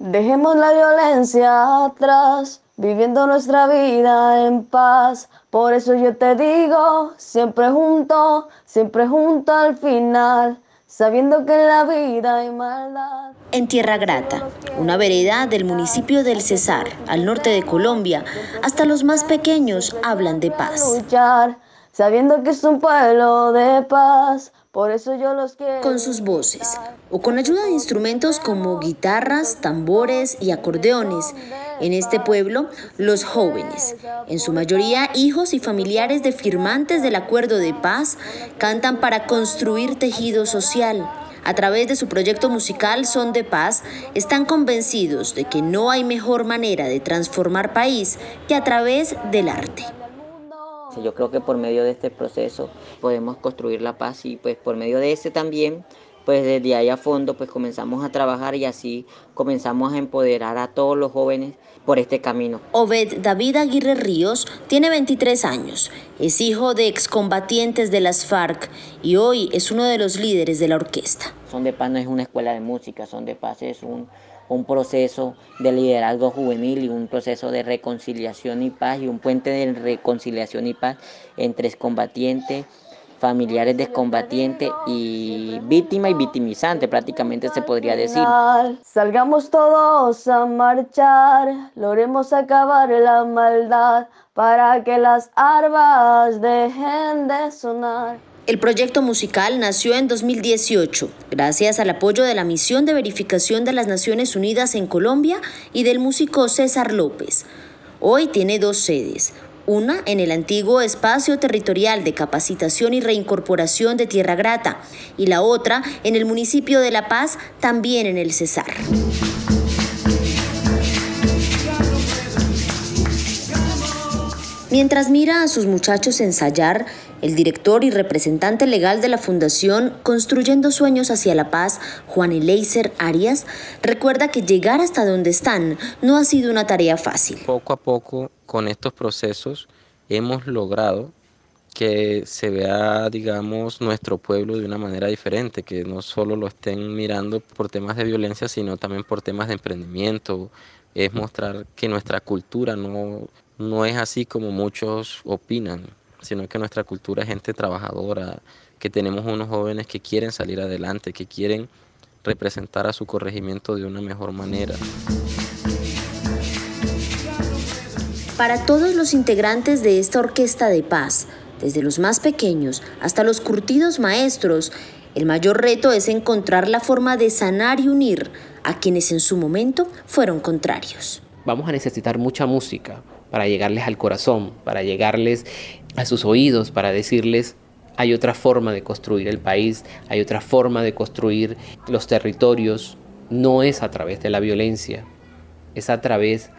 Dejemos la violencia atrás, viviendo nuestra vida en paz. Por eso yo te digo, siempre junto, siempre junto al final, sabiendo que en la vida hay maldad. En Tierra Grata, una vereda del municipio del Cesar, al norte de Colombia, hasta los más pequeños hablan de paz. Luchar, sabiendo que es un pueblo de paz. Por eso yo los quiero. Con sus voces o con ayuda de instrumentos como guitarras, tambores y acordeones. En este pueblo, los jóvenes, en su mayoría hijos y familiares de firmantes del acuerdo de paz, cantan para construir tejido social. A través de su proyecto musical Son de Paz, están convencidos de que no hay mejor manera de transformar país que a través del arte. Yo creo que por medio de este proceso podemos construir la paz y pues por medio de ese también, pues desde ahí a fondo pues comenzamos a trabajar y así comenzamos a empoderar a todos los jóvenes por este camino. Obed David Aguirre Ríos tiene 23 años, es hijo de excombatientes de las FARC y hoy es uno de los líderes de la orquesta. Son de Paz no es una escuela de música, Son de Paz es un un proceso de liderazgo juvenil y un proceso de reconciliación y paz y un puente de reconciliación y paz entre combatientes, familiares de combatientes y víctima y victimizante prácticamente se podría decir. Salgamos todos a marchar, logremos acabar la maldad para que las armas dejen de sonar. El proyecto musical nació en 2018, gracias al apoyo de la Misión de Verificación de las Naciones Unidas en Colombia y del músico César López. Hoy tiene dos sedes, una en el antiguo espacio territorial de capacitación y reincorporación de Tierra Grata y la otra en el municipio de La Paz, también en el Cesar. Mientras mira a sus muchachos ensayar, el director y representante legal de la Fundación Construyendo Sueños hacia la Paz, Juan Eleiser Arias, recuerda que llegar hasta donde están no ha sido una tarea fácil. Poco a poco, con estos procesos, hemos logrado que se vea, digamos, nuestro pueblo de una manera diferente, que no solo lo estén mirando por temas de violencia, sino también por temas de emprendimiento, es mostrar que nuestra cultura no, no es así como muchos opinan, sino que nuestra cultura es gente trabajadora, que tenemos unos jóvenes que quieren salir adelante, que quieren representar a su corregimiento de una mejor manera. Para todos los integrantes de esta orquesta de paz, desde los más pequeños hasta los curtidos maestros, el mayor reto es encontrar la forma de sanar y unir a quienes en su momento fueron contrarios. Vamos a necesitar mucha música, para llegarles al corazón, para llegarles a sus oídos, para decirles hay otra forma de construir el país, hay otra forma de construir los territorios, no es a través de la violencia, es a través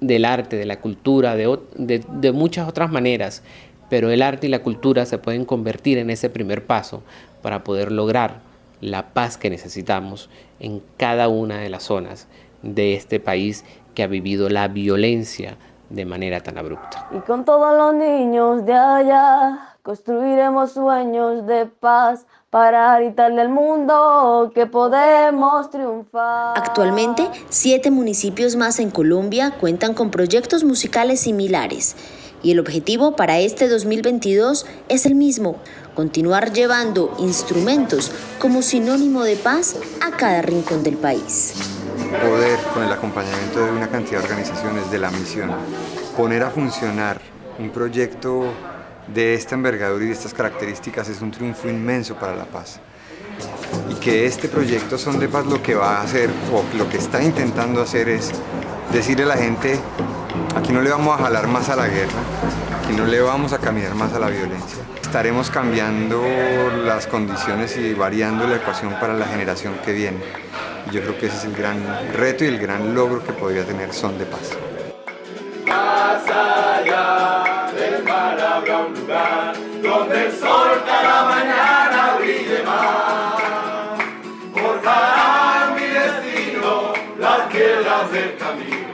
del arte, de la cultura, de, muchas otras maneras, pero el arte y la cultura se pueden convertir en ese primer paso para poder lograr la paz que necesitamos en cada una de las zonas de este país que ha vivido la violencia de manera tan abrupta. Y con todos los niños de allá construiremos sueños de paz para gritarle al mundo que podemos triunfar. Actualmente, siete municipios más en Colombia cuentan con proyectos musicales similares y el objetivo para este 2022 es el mismo, continuar llevando instrumentos como sinónimo de paz a cada rincón del país poder, con el acompañamiento de una cantidad de organizaciones de la misión, poner a funcionar un proyecto de esta envergadura y de estas características es un triunfo inmenso para la paz. Y que este proyecto Son de Paz lo que va a hacer, o lo que está intentando hacer es decirle a la gente, aquí no le vamos a jalar más a la guerra, aquí no le vamos a caminar más a la violencia. Estaremos cambiando las condiciones y variando la ecuación para la generación que viene. Yo creo que ese es el gran reto y el gran logro que podría tener Son de Paz. Más allá del mar habrá un lugar donde el sol cada mañana brille más. Forjarán mi destino las piedras del camino.